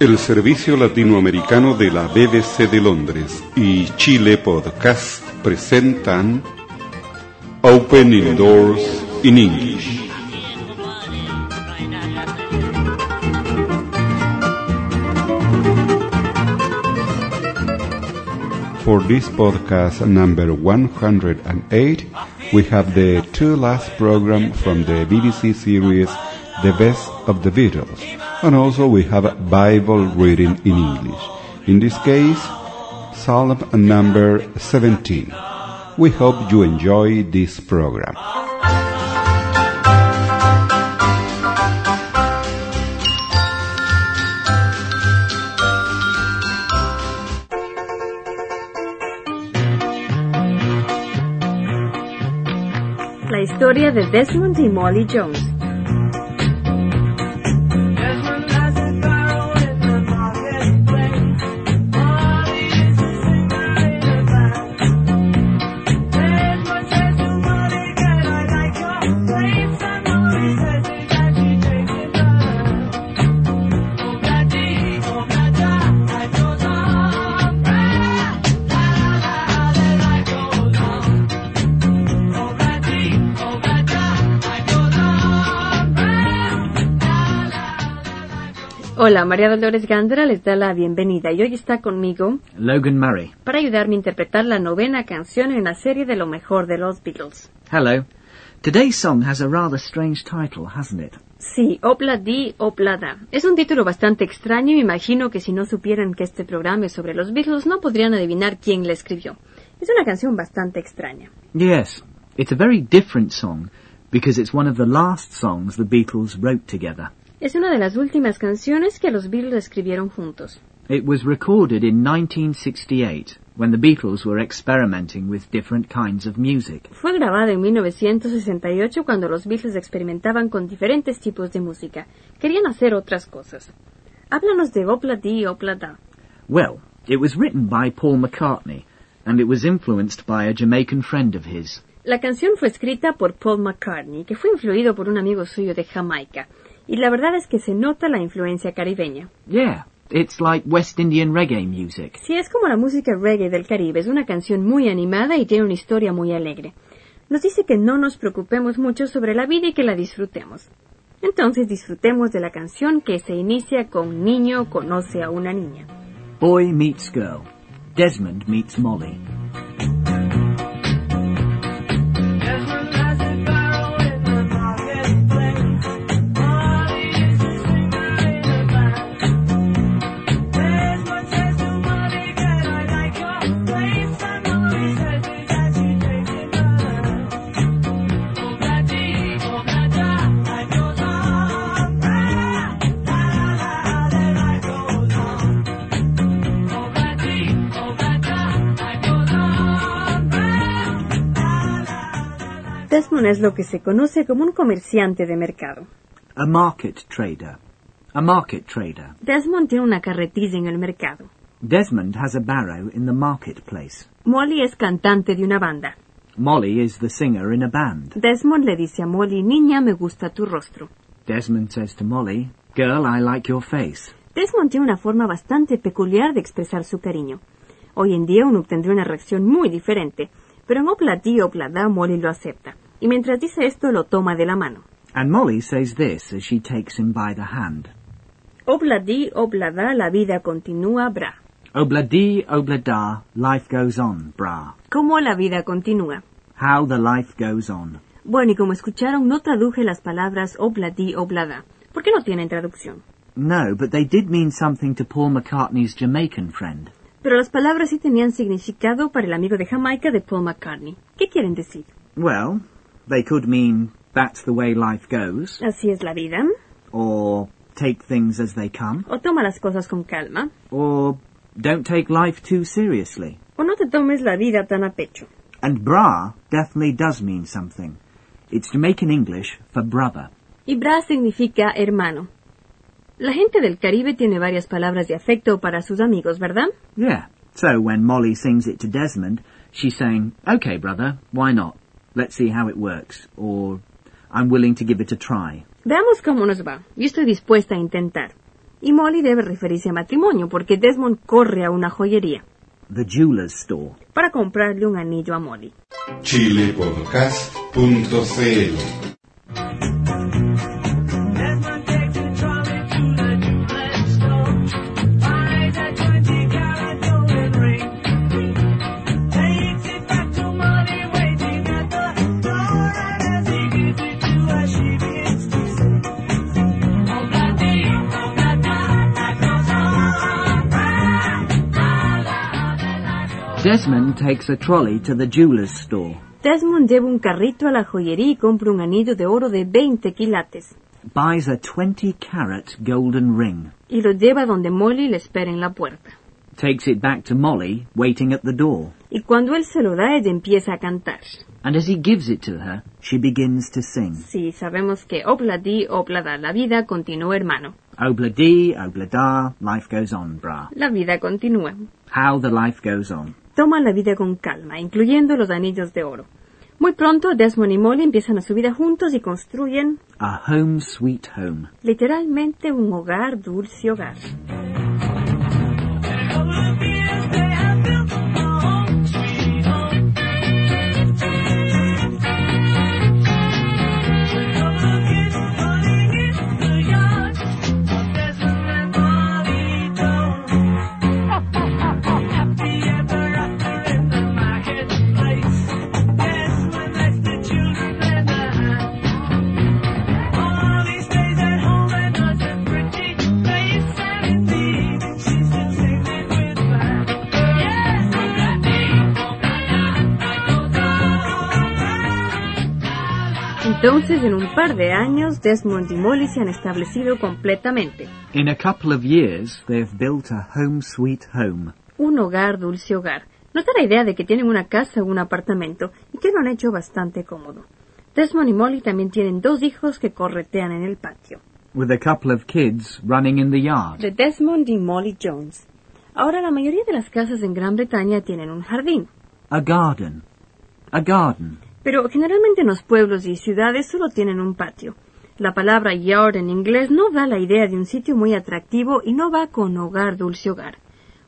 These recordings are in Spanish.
El servicio latinoamericano de la BBC de Londres y Chile Podcast presentan Opening Doors in English. For this podcast number 108, we have the two last program from the BBC series The Best of the Beatles. And also we have a Bible reading in English. In this case, Psalm number 17. We hope you enjoy this program. Historia de Desmond y Molly Jones. Hola, María Dolores Gándara les da la bienvenida y hoy está conmigo Logan Murray. para ayudarme a interpretar la novena canción en la serie de lo mejor de los Beatles. Hello. Today's song has a rather strange title, hasn't it? Sí, Opla Di, Opla Da. Es un título bastante extraño y me imagino que si no supieran que este programa es sobre los Beatles no podrían adivinar quién la escribió. Es una canción bastante extraña. Yes. It's a very different song because it's one of the last songs the Beatles wrote together. Es una de las últimas canciones que los Beatles escribieron juntos. It was recorded in 1968 when the Beatles were experimenting with different kinds of music. Fue grabada en 1968 cuando los Beatles experimentaban con diferentes tipos de música. Querían hacer otras cosas. Háblanos de Opla Di, Opla Da. Well, it was written by Paul McCartney and it was influenced by a Jamaican friend of his. La canción fue escrita por Paul McCartney, que fue influido por un amigo suyo de Jamaica. Y la verdad es que se nota la influencia caribeña. Yeah, it's like West Indian reggae music. Si es como la música reggae del Caribe, es una canción muy animada y tiene una historia muy alegre. Nos dice que no nos preocupemos mucho sobre la vida y que la disfrutemos. Entonces disfrutemos de la canción que se inicia con Niño conoce a una niña. Boy meets girl. Desmond meets Molly. Desmond es lo que se conoce como un comerciante de mercado. A market trader. A market trader. Desmond tiene una carretilla en el mercado. Desmond has a barrow in the marketplace. Molly es cantante de una banda. Molly is the singer in a band. Desmond le dice a Molly, niña, me gusta tu rostro. Desmond says to Molly, Girl, I like your face. Desmond tiene una forma bastante peculiar de expresar su cariño. Hoy en día uno obtendría una reacción muy diferente, pero en Opla Di, Opla Da, Molly lo acepta. Y mientras dice esto, lo toma de la mano. And Molly says this as she takes him by the hand. Opla Di, Opla Da, la vida continúa, bra. Obladi, oblada, life goes on, brah. ¿Cómo la vida continúa? How the life goes on. Bueno, y como escucharon, no traduje las palabras Opla Di, Opla Da. ¿Por qué no tienen traducción? No, but they did mean something to Paul McCartney's Jamaican friend. Pero las palabras sí tenían significado para el amigo de Jamaica de Paul McCartney. ¿Qué quieren decir? Well, they could mean that's the way life goes, Así es la vida. or take things as they come, O toma las cosas con calma. or don't take life too seriously. O no te tomes la vida tan a pecho. And bra definitely does mean something. It's Jamaican English for brother. Y bra significa hermano. La gente del Caribe tiene varias palabras de afecto para sus amigos, ¿verdad? Yeah. So when Molly sings it to Desmond, she's saying, okay, brother, why not? Let's see how it works, or I'm willing to give it a try. Veamos cómo nos va. Yo estoy dispuesta a intentar. Y Molly debe referirse a matrimonio porque Desmond corre a una joyería The jeweler's store. para comprarle un anillo a Molly. chilepodcast.cl Desmond takes a trolley to the jeweler's store. Desmond lleva un carrito a la joyería y compra un anillo de oro de 20 quilates buys a 20 carat golden ring, y lo lleva donde Molly le espera en la puerta. takes it back to Molly, waiting at the door, Y cuando él se lo da, ella empieza a cantar. and as he gives it to her, she begins to sing. Sí, sabemos que obladi, oblada, la vida continúa, hermano. Obla dee, obla da, life goes on, brah. La vida continúa. How the life goes on. Toma la vida con calma, incluyendo los anillos de oro. Muy pronto, Desmond y Molly empiezan a su vida juntos y construyen, A home sweet home. literalmente, un hogar, dulce hogar. Entonces, en un par de años, Desmond y Molly se han establecido completamente. In a couple of years, they've built a home sweet home. Un hogar, dulce hogar. Nota la idea de que tienen una casa o un apartamento y que lo han hecho bastante cómodo. Desmond y Molly también tienen dos hijos que corretean en el patio. With a couple of kids running in the yard. De Desmond y Molly Jones. Ahora, la mayoría de las casas en Gran Bretaña tienen un jardín. A garden. A garden. Pero generalmente en los pueblos y ciudades solo tienen un patio. La palabra yard en inglés no da la idea de un sitio muy atractivo y no va con hogar, dulce hogar.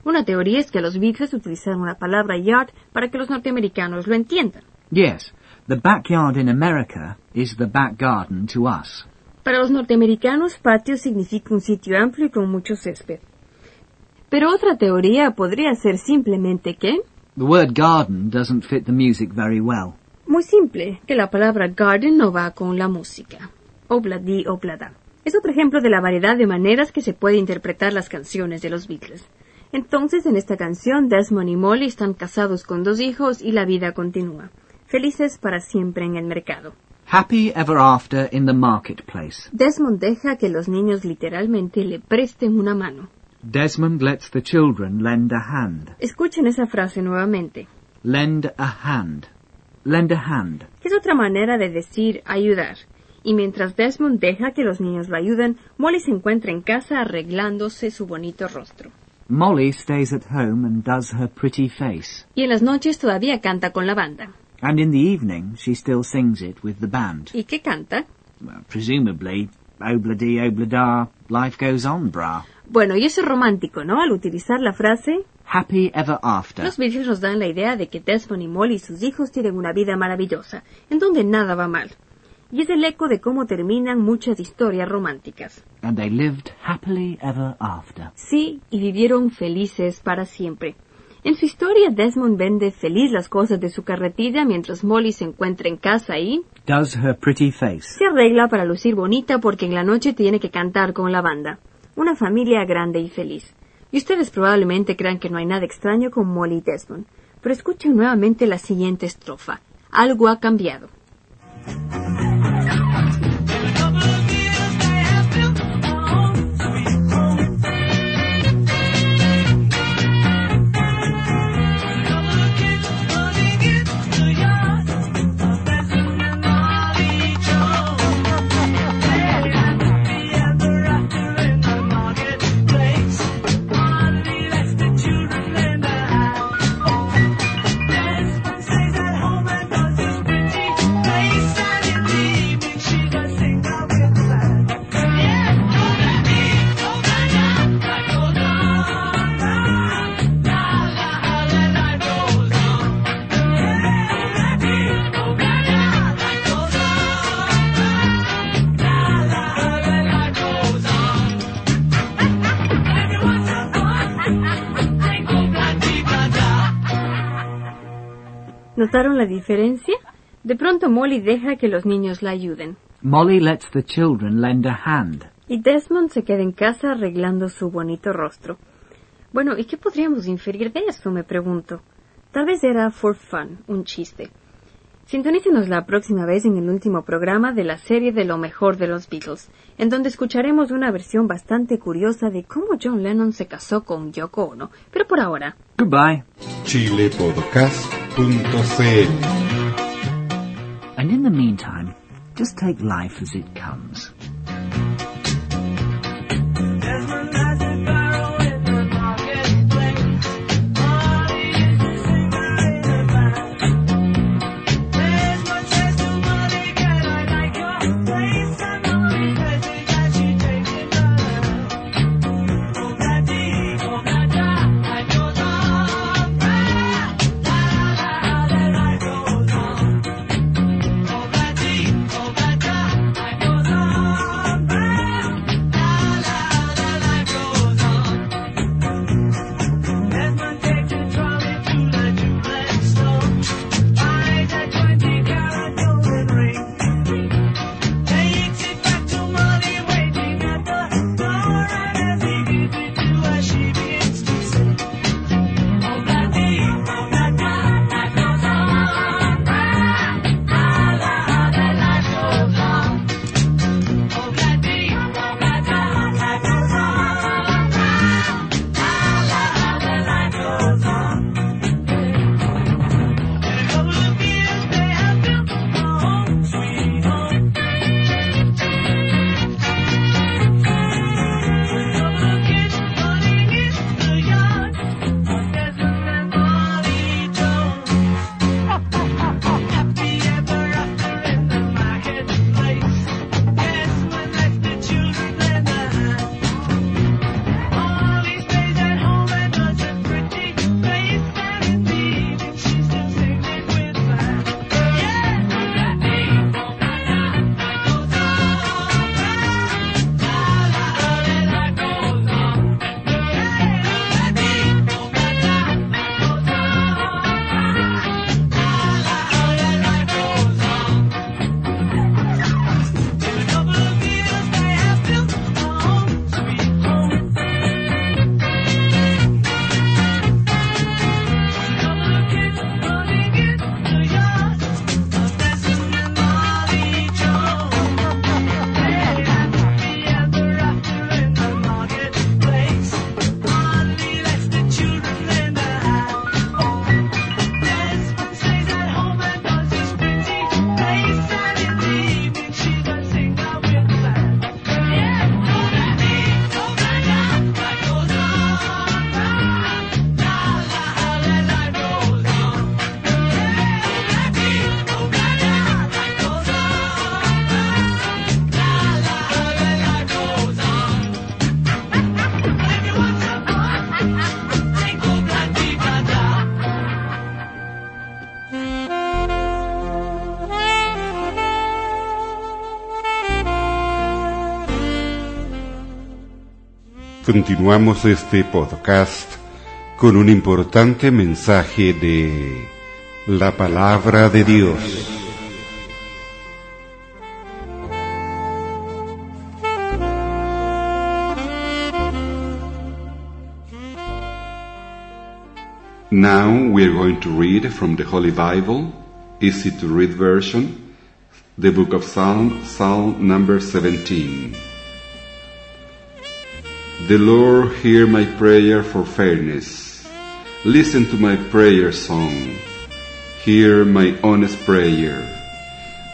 Una teoría es que los Beatles utilizaron la palabra yard para que los norteamericanos lo entiendan. Yes, the backyard in America is the back garden to us. Para los norteamericanos, patio significa un sitio amplio y con mucho césped. Pero otra teoría podría ser simplemente que, The word garden doesn't fit the music very well. Muy simple, que la palabra garden no va con la música. Obladi, oblada. Es otro ejemplo de la variedad de maneras que se puede interpretar las canciones de los Beatles. Entonces, en esta canción, Desmond y Molly están casados con dos hijos y la vida continúa. Felices para siempre en el mercado. Happy ever after in the marketplace. Desmond deja que los niños literalmente le presten una mano. Desmond lets the children lend a hand. Escuchen esa frase nuevamente, Lend a hand. Lend a hand. es otra manera de decir ayudar. Y mientras Desmond deja que los niños lo ayuden, Molly se encuentra en casa arreglándose su bonito rostro. Molly stays at home and does her pretty face. Y en las noches todavía canta con la banda. And in the evening, she still sings it with the band. ¿Y qué canta? Well, presumably, obla-dee, obla-da, life goes on, brah. Bueno, y eso es romántico, ¿no? Al utilizar la frase, Happy ever after. los Beatles nos dan la idea de que Desmond y Molly y sus hijos tienen una vida maravillosa, en donde nada va mal. Y es el eco de cómo terminan muchas historias románticas. And they lived happily ever after. Sí, y vivieron felices para siempre. En su historia, Desmond vende feliz las cosas de su carretilla mientras Molly se encuentra en casa y Does her pretty face. se arregla para lucir bonita porque en la noche tiene que cantar con la banda. Una familia grande y feliz. Y ustedes probablemente crean que no hay nada extraño con Molly Desmond. Pero escuchen nuevamente la siguiente estrofa. Algo ha cambiado. ¿Notaron la diferencia? De pronto Molly deja que los niños la ayuden. Molly lets the children lend a hand. Y Desmond se queda en casa arreglando su bonito rostro. Bueno, ¿y qué podríamos inferir de esto? me pregunto. Tal vez era for fun, un chiste. Sintonícenos la próxima vez en el último programa de la serie de lo mejor de los Beatles, en donde escucharemos una versión bastante curiosa de cómo John Lennon se casó con Yoko Ono. Pero por ahora, Goodbye. chilepodcast.cl And in the meantime, just take life as it comes. Continuamos este podcast con un importante mensaje de la palabra de Dios. Now we are going to read from the Holy Bible, easy to read version, the book of Psalm, Psalm number 17. The Lord hear my prayer for fairness. Listen to my prayer song. Hear my honest prayer.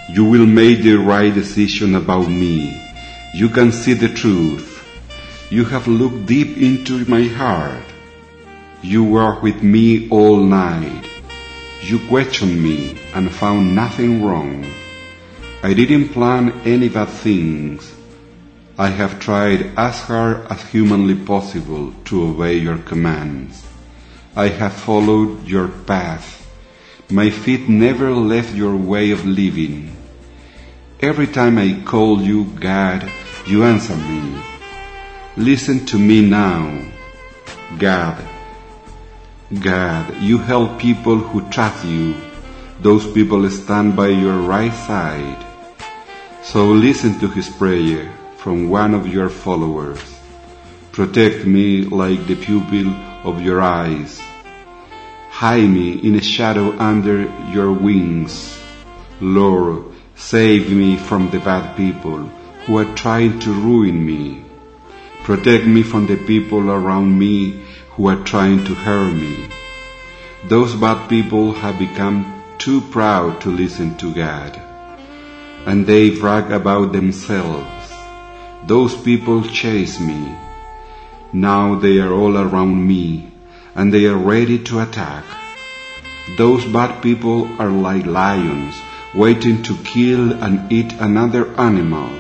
You will make the right decision about me. You can see the truth. You have looked deep into my heart. You were with me all night. You questioned me and found nothing wrong. I didn't plan any bad things. I have tried as hard as humanly possible to obey your commands. I have followed your path. My feet never left your way of living. Every time I call you God, you answer me. Listen to me now. God, God, you help people who trust you. Those people stand by your right side. So listen to his prayer from one of your followers. Protect me like the pupil of your eyes. Hide me in a shadow under your wings. Lord, save me from the bad people who are trying to ruin me. Protect me from the people around me who are trying to hurt me. Those bad people have become too proud to listen to God. And they brag about themselves. Those people chase me. Now they are all around me and they are ready to attack. Those bad people are like lions waiting to kill and eat another animal.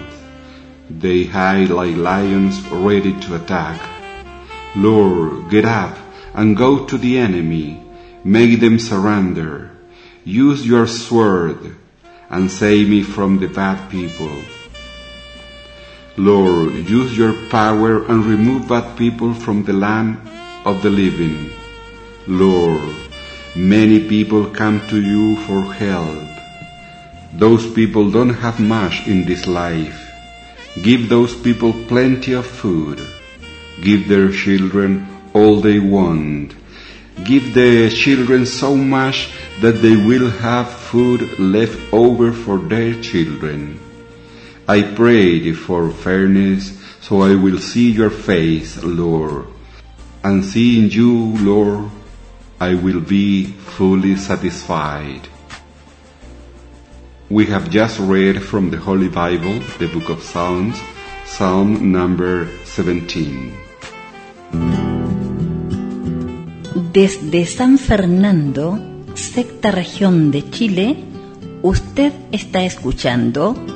They hide like lions ready to attack. Lord, get up and go to the enemy. Make them surrender. Use your sword and save me from the bad people. Lord, use your power and remove bad people from the land of the living. Lord, many people come to you for help. Those people don't have much in this life. Give those people plenty of food. Give their children all they want. Give the children so much that they will have food left over for their children. I prayed for fairness, so I will see your face, Lord. And seeing you, Lord, I will be fully satisfied. We have just read from the Holy Bible, the book of Psalms, Psalm number 17. Desde San Fernando, sexta región de Chile, usted está escuchando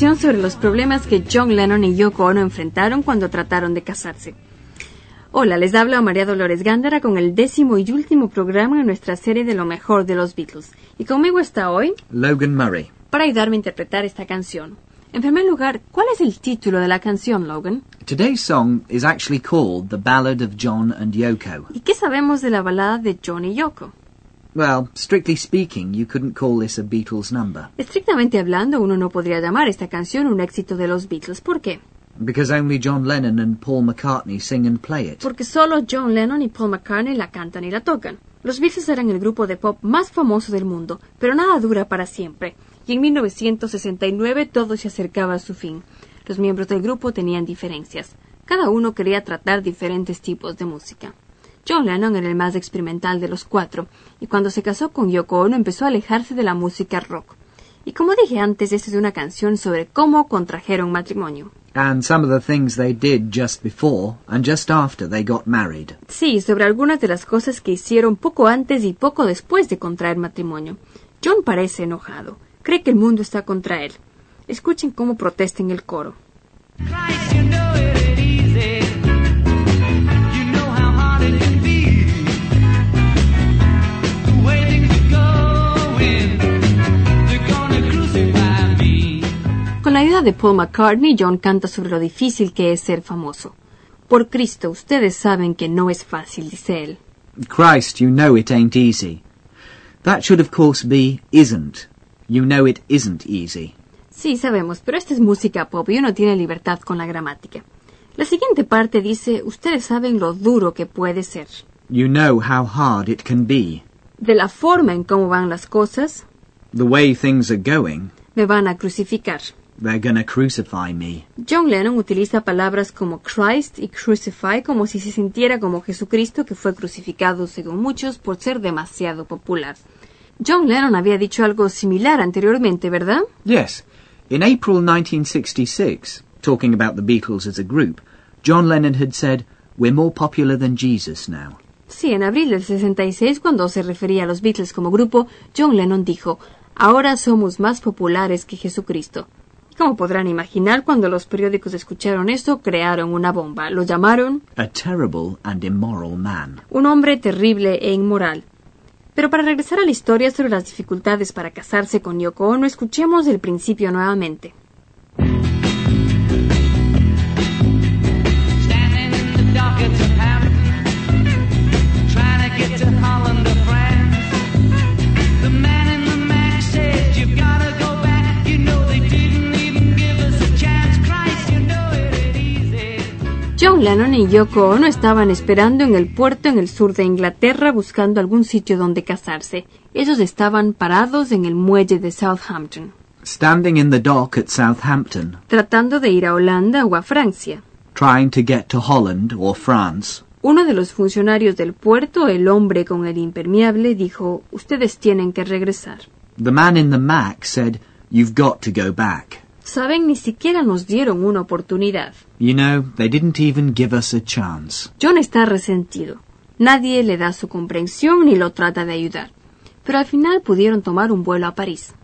Sobre los problemas que John Lennon y Yoko Ono enfrentaron cuando trataron de casarse. Hola, les habla María Dolores Gándara con el décimo y último programa en nuestra serie de lo mejor de los Beatles. Y conmigo está hoy Logan Murray. para ayudarme a interpretar esta canción. En primer lugar, ¿cuál es el título de la canción, Logan? Today's song is actually called The Ballad of John and Yoko. ¿Y qué sabemos de la balada de John y Yoko? Well, strictly speaking, you couldn't call this a Beatles number, Estrictamente hablando, uno no podría llamar esta canción un éxito de los Beatles. ¿Por qué? because only John Lennon and Paul McCartney sing and play it. Porque solo John Lennon y Paul McCartney la cantan y la tocan. Los Beatles eran el grupo de pop más famoso del mundo, pero nada dura para siempre. Y en 1969 todo se acercaba a su fin. Los miembros del grupo tenían diferencias. Cada uno quería tratar diferentes tipos de música. John Lennon era el más experimental de los cuatro, y cuando se casó con Yoko Ono empezó a alejarse de la música rock. Y como dije antes, esta es una canción sobre cómo contrajeron matrimonio. And some of the things they did just before and just after they got married. Sí, sobre algunas de las cosas que hicieron poco antes y poco después de contraer matrimonio. John parece enojado. Cree que el mundo está contra él. Escuchen cómo protesta en el coro. Christ, you know De Paul McCartney, John canta sobre lo difícil que es ser famoso. Por Cristo, ustedes saben que no es fácil, dice él. Christ, you know it ain't easy. That should of course be isn't. You know it isn't easy. Sí, sabemos, pero esta es música pop y uno tiene libertad con la gramática. La siguiente parte dice, ustedes saben lo duro que puede ser. You know how hard it can be. De la forma en cómo van las cosas, The way things are going, me van a crucificar. They're gonna crucify me. John Lennon utiliza palabras como Christ y crucify como si se sintiera como Jesucristo que fue crucificado según muchos por ser demasiado popular. John Lennon había dicho algo similar anteriormente, ¿verdad? Yes. In April 1966, talking about the Beatles as a group, John Lennon had said, We're more popular than Jesus now. Sí, en abril del 66, cuando se refería a los Beatles como grupo, John Lennon dijo, Ahora somos más populares que Jesucristo. Como podrán imaginar, cuando los periódicos escucharon esto, crearon una bomba. Lo llamaron A terrible and immoral man. un hombre terrible e inmoral. Pero para regresar a la historia sobre las dificultades para casarse con Yoko Ono, escuchemos el principio nuevamente. John Lennon y Yoko Ono estaban esperando en el puerto en el sur de Inglaterra buscando algún sitio donde casarse. Ellos estaban parados en el muelle de Southampton, Standing in the dock at Southampton, tratando de ir a Holanda o a Francia. trying to get to Holland or France. Uno de los funcionarios del puerto, el hombre con el impermeable, dijo, Ustedes tienen que regresar. The man in the Mac said, You've got to go back. Saben, ni siquiera nos dieron una oportunidad. You know, they didn't even give us a chance. John está resentido. Nadie le da su comprensión ni lo trata de ayudar. Pero al final pudieron tomar un vuelo a París.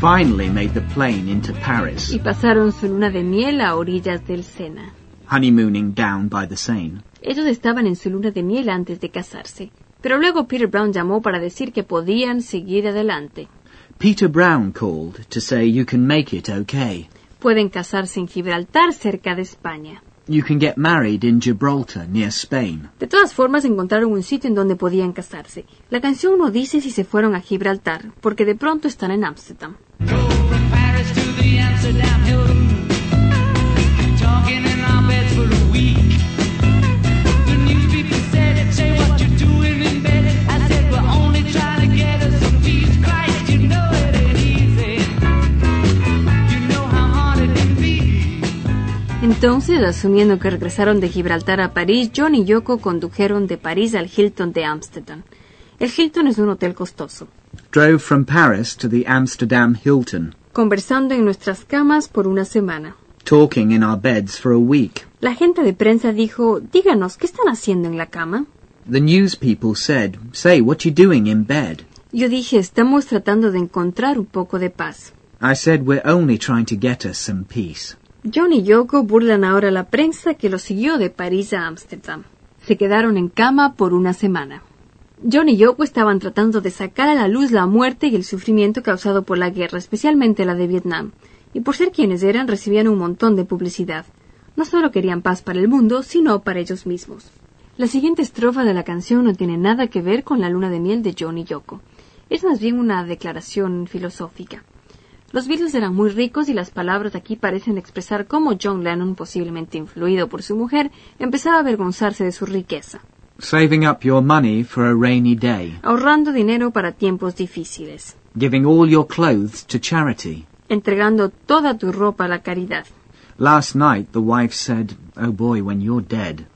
Finally made the plane into Paris, Y pasaron su luna de miel a orillas del Sena. honeymooning down by the Seine. Ellos estaban en su luna de miel antes de casarse. Pero luego Peter Brown llamó para decir que podían seguir adelante. Peter Brown called to say you can make it okay. Pueden casarse en Gibraltar, cerca de España. You can get married in Gibraltar near Spain. De todas formas, encontraron un sitio en donde podían casarse. La canción no dice si se fueron a Gibraltar, porque de pronto están en Ámsterdam. Entonces, asumiendo que regresaron de Gibraltar a París, John y Yoko condujeron de París al Hilton de Ámsterdam. El Hilton es un hotel costoso. Drove from Paris to the Amsterdam Hilton, Conversando en nuestras camas por una semana. talking in our beds for a week. La gente de prensa dijo, díganos, ¿qué están haciendo en la cama? The news people said, Say, what you doing in bed? Yo dije, estamos tratando de encontrar un poco de paz. I said, We're only trying to get us some peace. John y Yoko burlan ahora la prensa que los siguió de París a Ámsterdam. Se quedaron en cama por una semana. John y Yoko estaban tratando de sacar a la luz la muerte y el sufrimiento causado por la guerra, especialmente la de Vietnam. Y por ser quienes eran, recibían un montón de publicidad. No solo querían paz para el mundo, sino para ellos mismos. La siguiente estrofa de la canción no tiene nada que ver con la luna de miel de John y Yoko. Es más bien una declaración filosófica. Los Beatles eran muy ricos y las palabras aquí parecen expresar cómo John Lennon, posiblemente influido por su mujer, empezaba a avergonzarse de su riqueza, Saving up your money for a rainy day. ahorrando dinero para tiempos difíciles, Giving all your clothes to charity. entregando toda tu ropa a la caridad. Last night the wife said, Oh boy, when you're dead,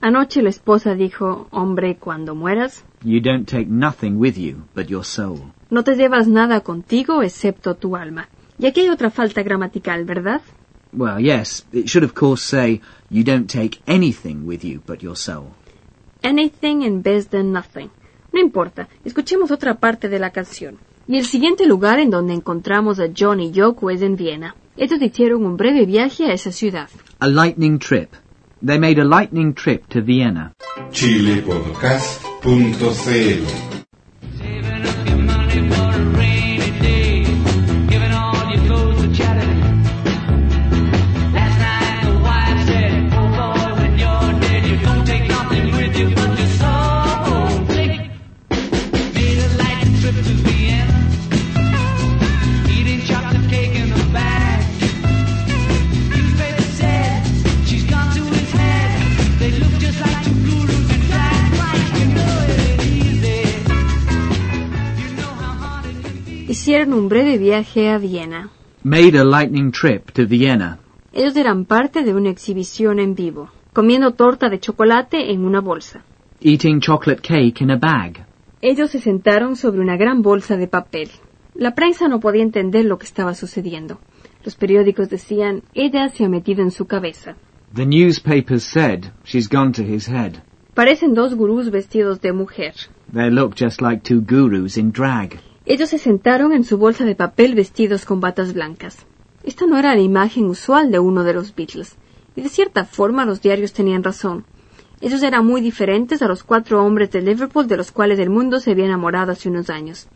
Anoche la esposa dijo, hombre, cuando mueras, you don't take nothing with you but your soul. No te llevas nada contigo excepto tu alma. Y aquí hay otra falta gramatical, ¿verdad? Well, yes, it should of course say, you don't take anything with you but your soul. Anything in vez de nothing. No importa, escuchemos otra parte de la canción. Y el siguiente lugar en donde encontramos a John y Yoko es en Viena. Ellos hicieron un breve viaje a esa ciudad. A lightning trip. They made a lightning trip to Vienna. chilepodcast.cl hicieron un breve viaje a Viena. made a lightning trip to Vienna. Ellos eran parte de una exhibición en vivo, comiendo torta de chocolate en una bolsa. eating chocolate cake in a bag. Ellos se sentaron sobre una gran bolsa de papel. La prensa no podía entender lo que estaba sucediendo. Los periódicos decían, ella se ha metido en su cabeza. The newspapers said, she's gone to his head. Parecen dos gurús vestidos de mujer. They look just like two gurus in drag. Ellos se sentaron en su bolsa de papel vestidos con batas blancas. Esta no era la imagen usual de uno de los Beatles, y de cierta forma los diarios tenían razón. Ellos eran muy diferentes a los cuatro hombres de Liverpool de los cuales el mundo se había enamorado hace unos años.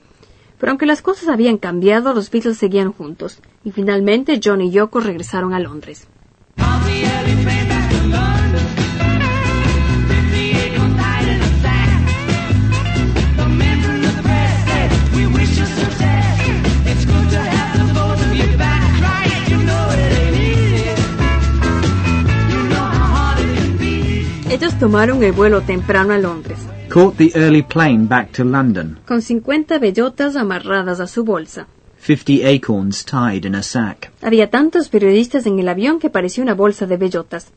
Pero aunque las cosas habían cambiado, los Beatles seguían juntos, y finalmente John y Yoko regresaron a Londres. Ellos tomaron el vuelo temprano a Londres, Caught the early plane back to London. con 50 bellotas amarradas a su bolsa. Fifty acorns tied in a sack. Había tantos periodistas en el avión que parecía una bolsa de bellotas.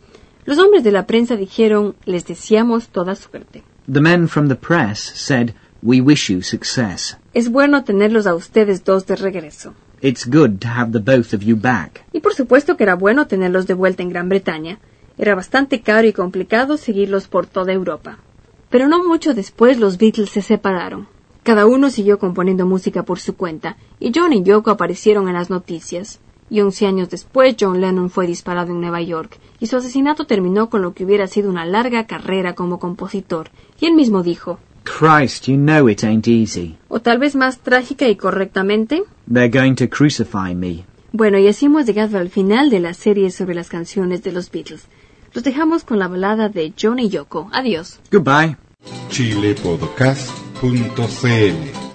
Los hombres de la prensa dijeron, les deseamos toda suerte. The men from the press said, we wish you success. Es bueno tenerlos a ustedes dos de regreso. It's good to have the both of you back. Y por supuesto que era bueno tenerlos de vuelta en Gran Bretaña. Era bastante caro y complicado seguirlos por toda Europa. Pero no mucho después los Beatles se separaron. Cada uno siguió componiendo música por su cuenta, y John y Yoko aparecieron en las noticias. Y once años después John Lennon fue disparado en Nueva York, y su asesinato terminó con lo que hubiera sido una larga carrera como compositor. Y él mismo dijo, Christ, you know it ain't easy. o tal vez más trágica y correctamente, They're going to crucify me. Bueno, y así hemos llegado al final de la serie sobre las canciones de los Beatles. Los dejamos con la balada de John y Yoko. Adiós. Goodbye. chilepodcast.cl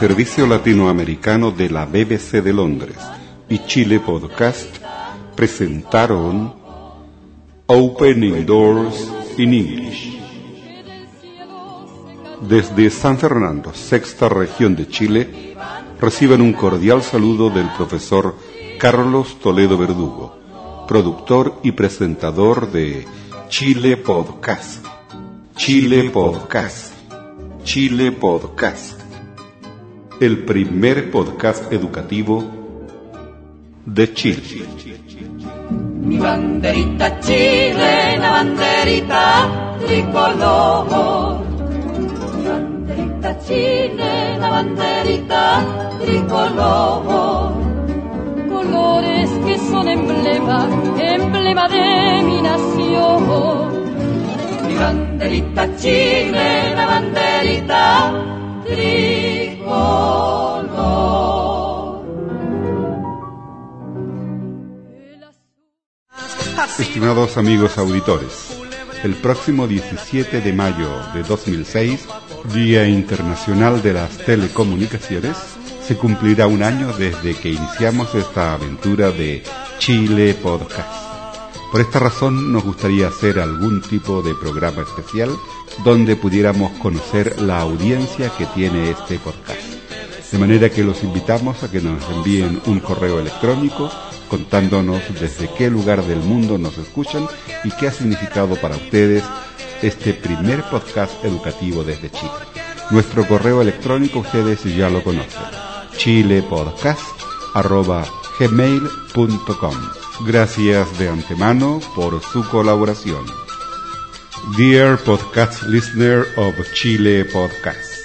servicio latinoamericano de la BBC de Londres y Chile Podcast presentaron Opening Doors in English. Desde San Fernando, sexta región de Chile, reciban un cordial saludo del profesor Carlos Toledo Verdugo, productor y presentador de Chile Podcast. Chile Podcast. Chile Podcast. El primer podcast educativo de Chile. Mi banderita chilena, banderita tricolor. Mi banderita chilena, banderita tricolor. colores que son emblema, emblema de mi nación. Mi banderita chilena, banderita tricolor. Estimados amigos auditores, el próximo 17 de mayo de 2006, Día Internacional de las Telecomunicaciones, se cumplirá un año desde que iniciamos esta aventura de Chile Podcast. Por esta razón nos gustaría hacer algún tipo de programa especial donde pudiéramos conocer la audiencia que tiene este podcast. De manera que los invitamos a que nos envíen un correo electrónico contándonos desde qué lugar del mundo nos escuchan y qué ha significado para ustedes este primer podcast educativo desde Chile. Nuestro correo electrónico ustedes ya lo conocen, chilepodcast.gmail.com. Gracias de antemano por su colaboración. Dear podcast listener of Chile Podcast.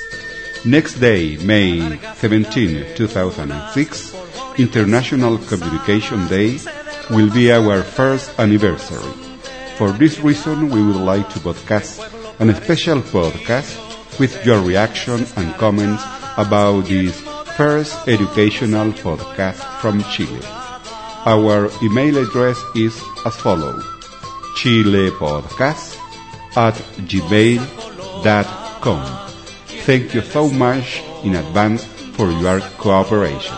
Next day, May 17, 2006, International Communication Day, will be our first anniversary. For this reason, we would like to broadcast an special podcast with your reaction and comments about this first educational podcast from Chile. Our email address is as follows chilepodcast at gmail.com. Thank you so much in advance for your cooperation.